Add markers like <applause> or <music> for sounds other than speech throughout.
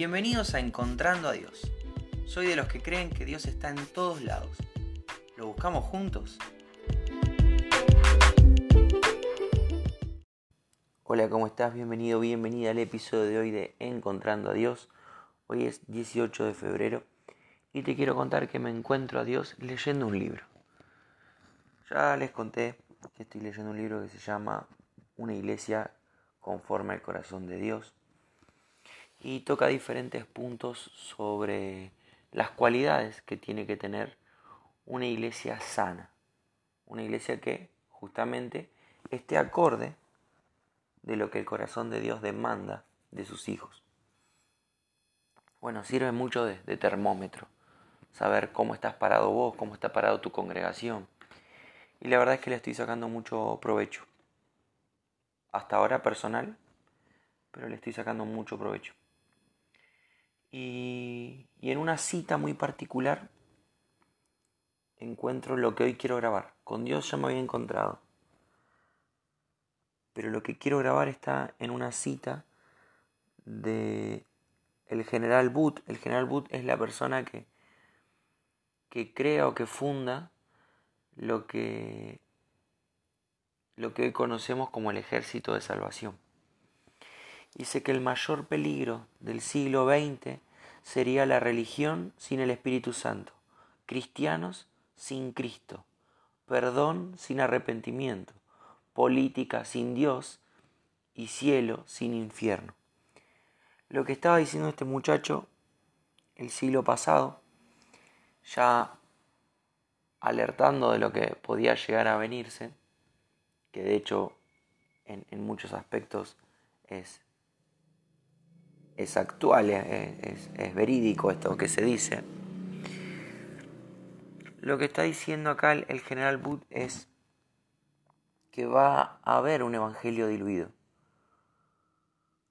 Bienvenidos a Encontrando a Dios. Soy de los que creen que Dios está en todos lados. ¿Lo buscamos juntos? Hola, ¿cómo estás? Bienvenido, bienvenida al episodio de hoy de Encontrando a Dios. Hoy es 18 de febrero y te quiero contar que me encuentro a Dios leyendo un libro. Ya les conté que estoy leyendo un libro que se llama Una iglesia conforme al corazón de Dios y toca diferentes puntos sobre las cualidades que tiene que tener una iglesia sana, una iglesia que justamente esté acorde de lo que el corazón de Dios demanda de sus hijos. Bueno, sirve mucho de, termómetro, saber cómo estás parado vos, cómo está parado tu congregación. Y la verdad es que le estoy sacando mucho provecho. Hasta ahora personal, pero le estoy sacando mucho provecho. Y, en una cita muy particular encuentro lo que hoy quiero grabar. Con Dios ya me había encontrado. Pero lo que quiero grabar está en una cita de el general Booth. El general Booth es la persona que, que crea o que funda lo que, lo que hoy conocemos como el ejército de salvación. Dice que el mayor peligro del siglo XX sería la religión sin el Espíritu Santo, cristianos sin Cristo, perdón sin arrepentimiento, política sin Dios y cielo sin infierno. Lo que estaba diciendo este muchacho el siglo pasado, ya alertando de lo que podía llegar a venirse, que de hecho en, en muchos aspectos es es actual, es, verídico esto que se dice. Lo que está diciendo acá el, general Booth es que va a haber un evangelio diluido,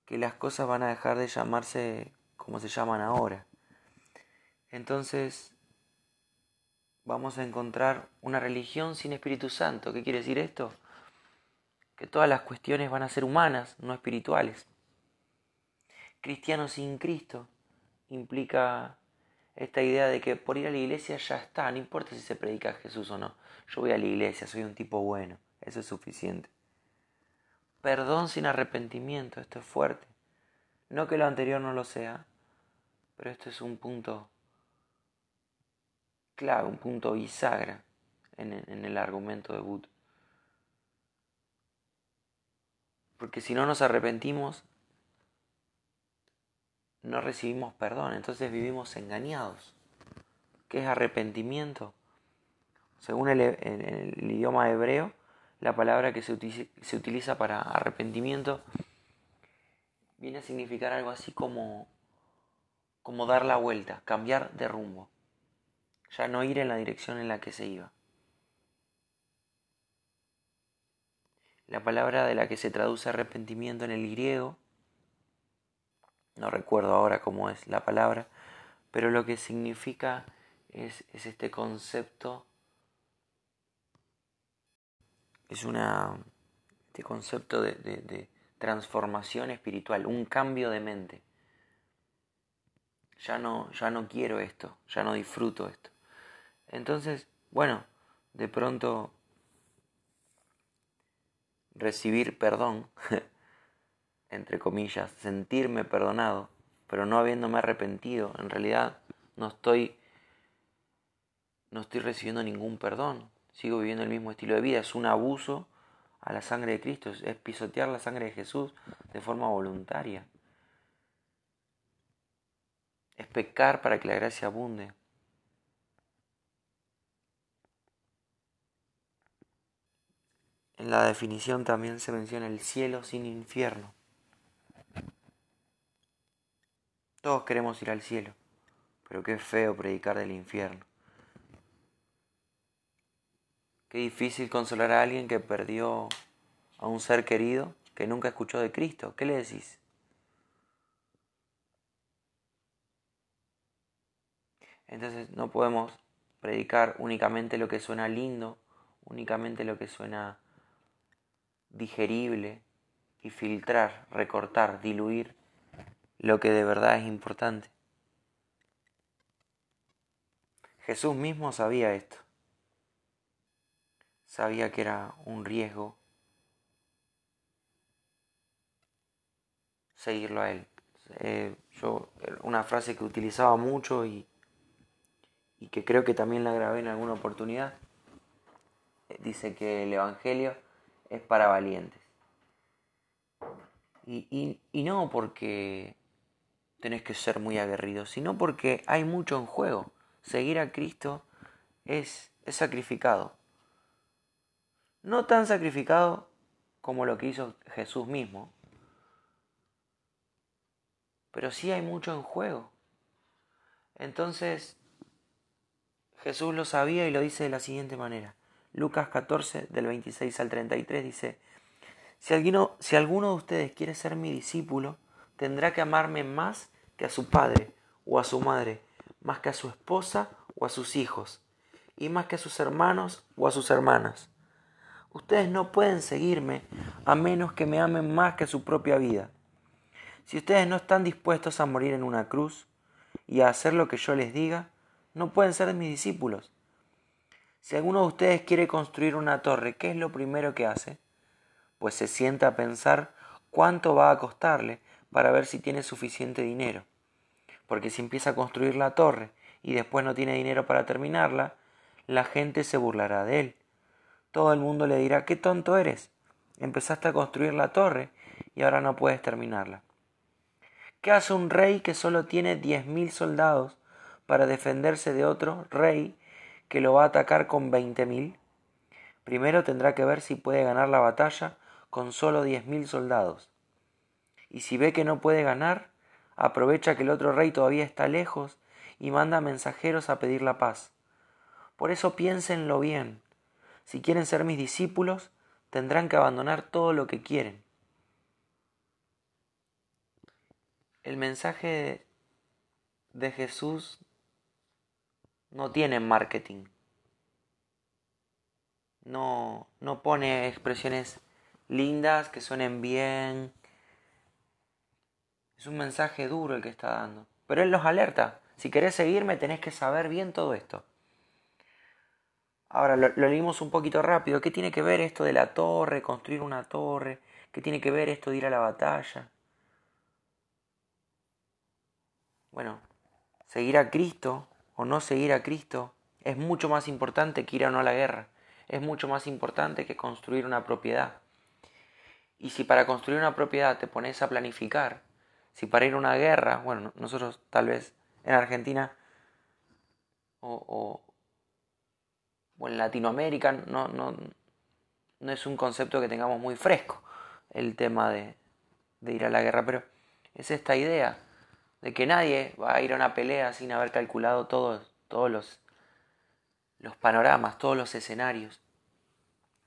que las cosas van a dejar de llamarse como se llaman ahora. Entonces vamos a encontrar una religión sin Espíritu Santo. ¿Qué quiere decir esto? Que todas las cuestiones van a ser humanas, no espirituales cristiano sin Cristo implica esta idea de que por ir a la iglesia ya está, no importa si se predica a Jesús o no. Yo voy a la iglesia, soy un tipo bueno, eso es suficiente. Perdón sin arrepentimiento, esto es fuerte. No que lo anterior no lo sea, pero esto es un punto clave, un punto bisagra en, el argumento de Bud. Porque si no nos arrepentimos, no recibimos perdón, entonces vivimos engañados. ¿Qué es arrepentimiento? Según el, idioma hebreo, la palabra que se utiliza, se utiliza para arrepentimiento viene a significar algo así como, como dar la vuelta, cambiar de rumbo, ya no ir en la dirección en la que se iba. La palabra de la que se traduce arrepentimiento en el griego no recuerdo ahora cómo es la palabra, pero lo que significa es, este concepto, es una, este concepto de, de transformación espiritual, un cambio de mente. Ya no, ya no quiero esto, ya no disfruto esto. Entonces, bueno, de pronto recibir perdón <laughs> entre comillas, sentirme perdonado, pero no habiéndome arrepentido, en realidad no estoy no estoy recibiendo ningún perdón. Sigo viviendo el mismo estilo de vida, es un abuso a la sangre de Cristo, es pisotear la sangre de Jesús de forma voluntaria. Es pecar para que la gracia abunde. En la definición también se menciona el cielo sin infierno. Todos queremos ir al cielo, pero qué feo predicar del infierno. Qué difícil consolar a alguien que perdió a un ser querido que nunca escuchó de Cristo. ¿Qué le decís? Entonces no podemos predicar únicamente lo que suena lindo, únicamente lo que suena digerible y filtrar, recortar, diluir lo que de verdad es importante. Jesús mismo sabía esto. Sabía que era un riesgo seguirlo a Él. Eh, yo, una frase que utilizaba mucho y, y que creo que también la grabé en alguna oportunidad, dice que el Evangelio es para valientes. Y, y, no porque tenés que ser muy aguerrido, sino porque hay mucho en juego. Seguir a Cristo es, es sacrificado. No tan sacrificado como lo que hizo Jesús mismo, pero sí hay mucho en juego. Entonces, Jesús lo sabía y lo dice de la siguiente manera. Lucas 14, del 26 al 33 dice, si alguno, si alguno de ustedes quiere ser mi discípulo, tendrá que amarme más que a su padre o a su madre, más que a su esposa o a sus hijos, y más que a sus hermanos o a sus hermanas. Ustedes no pueden seguirme a menos que me amen más que a su propia vida. Si ustedes no están dispuestos a morir en una cruz y a hacer lo que yo les diga, no pueden ser mis discípulos. Si alguno de ustedes quiere construir una torre, ¿qué es lo primero que hace? Pues se sienta a pensar cuánto va a costarle para ver si tiene suficiente dinero. Porque si empieza a construir la torre y después no tiene dinero para terminarla, la gente se burlará de él. Todo el mundo le dirá, qué tonto eres. Empezaste a construir la torre y ahora no puedes terminarla. ¿Qué hace un rey que solo tiene diez mil soldados para defenderse de otro rey que lo va a atacar con veinte mil? Primero tendrá que ver si puede ganar la batalla con solo diez mil soldados. Y si ve que no puede ganar, aprovecha que el otro rey todavía está lejos y manda mensajeros a pedir la paz. Por eso piénsenlo bien. Si quieren ser mis discípulos, tendrán que abandonar todo lo que quieren el mensaje de Jesús no tiene marketing. No, no pone expresiones lindas que suenen bien. Es un mensaje duro el que está dando. Pero Él los alerta. Si querés seguirme tenés que saber bien todo esto. Ahora lo, lo, leímos un poquito rápido. ¿Qué tiene que ver esto de la torre, construir una torre? ¿Qué tiene que ver esto de ir a la batalla? Bueno, seguir a Cristo o no seguir a Cristo es mucho más importante que ir o no a la guerra. Es mucho más importante que construir una propiedad. Y si para construir una propiedad te pones a planificar, si para ir a una guerra, bueno, nosotros tal vez en Argentina o, o, en Latinoamérica no, no, no, es un concepto que tengamos muy fresco el tema de, de ir a la guerra, pero es esta idea de que nadie va a ir a una pelea sin haber calculado todos, todos los, los panoramas, todos los escenarios.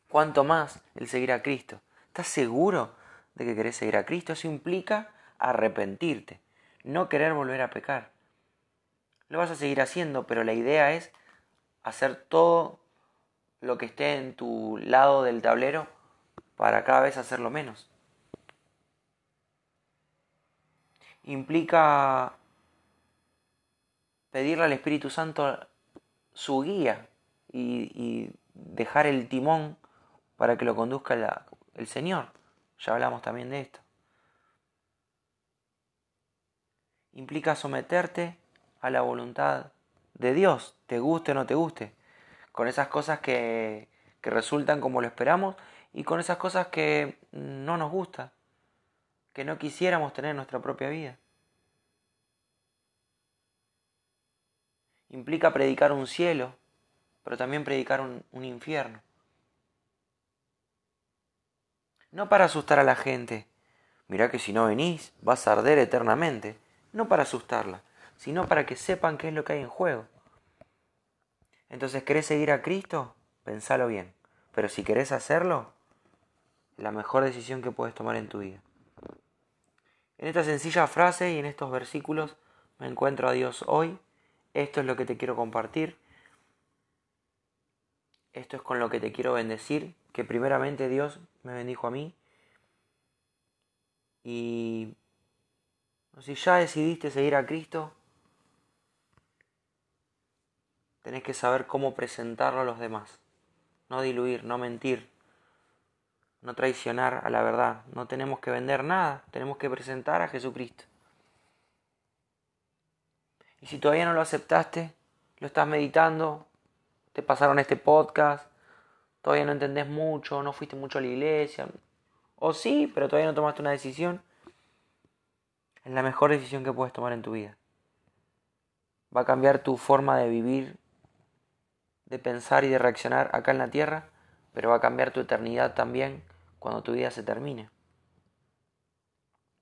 Cuanto más el seguir a Cristo. ¿Estás seguro de que querés seguir a Cristo? Eso implica arrepentirte, no querer volver a pecar. Lo vas a seguir haciendo, pero la idea es hacer todo lo que esté en tu lado del tablero para cada vez hacerlo menos. implica pedirle al Espíritu Santo su guía y, dejar el timón para que lo conduzca el Señor. Ya hablamos también de esto. Implica someterte a la voluntad de Dios, te guste o no te guste, con esas cosas que, que resultan como lo esperamos y con esas cosas que no nos gustan que no quisiéramos tener nuestra propia vida. Implica predicar un cielo, pero también predicar un, un infierno. No para asustar a la gente, mirá que si no venís vas a arder eternamente, no para asustarla, sino para que sepan qué es lo que hay en juego. Entonces, ¿querés seguir a Cristo? Pensalo bien. Pero si querés hacerlo, la mejor decisión que puedes tomar en tu vida. En esta sencilla frase y en estos versículos me encuentro a Dios hoy. Esto es lo que te quiero compartir. Esto es con lo que te quiero bendecir, que primeramente Dios me bendijo a mí. Y Si ya decidiste seguir a Cristo, tenés que saber cómo presentarlo a los demás. No diluir, no mentir, no traicionar a la verdad. No tenemos que vender nada, tenemos que presentar a Jesucristo. Y si todavía no lo aceptaste, lo estás meditando, te pasaron este podcast, todavía no entendés mucho, no fuiste mucho a la iglesia, o sí, pero todavía no tomaste una decisión, es la mejor decisión que puedes tomar en tu vida. Va a cambiar tu forma de vivir, de pensar y de reaccionar acá en la tierra, pero va a cambiar tu eternidad también cuando tu vida se termine.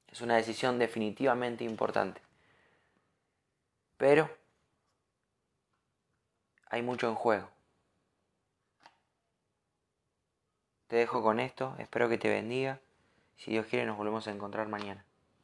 Es una decisión definitivamente importante. Pero hay mucho en juego. Te dejo con esto, espero que te bendiga. Si Dios quiere nos volvemos a encontrar mañana.